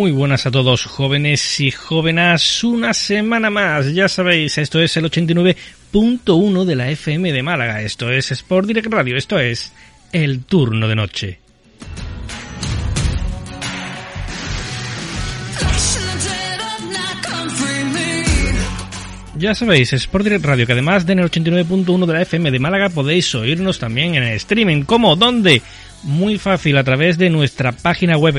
Muy buenas a todos, jóvenes y jóvenes. Una semana más, ya sabéis, esto es el 89.1 de la FM de Málaga. Esto es Sport Direct Radio, esto es el turno de noche. Ya sabéis, Sport Direct Radio, que además de en el 89.1 de la FM de Málaga podéis oírnos también en el streaming. ¿Cómo? ¿Dónde? Muy fácil, a través de nuestra página web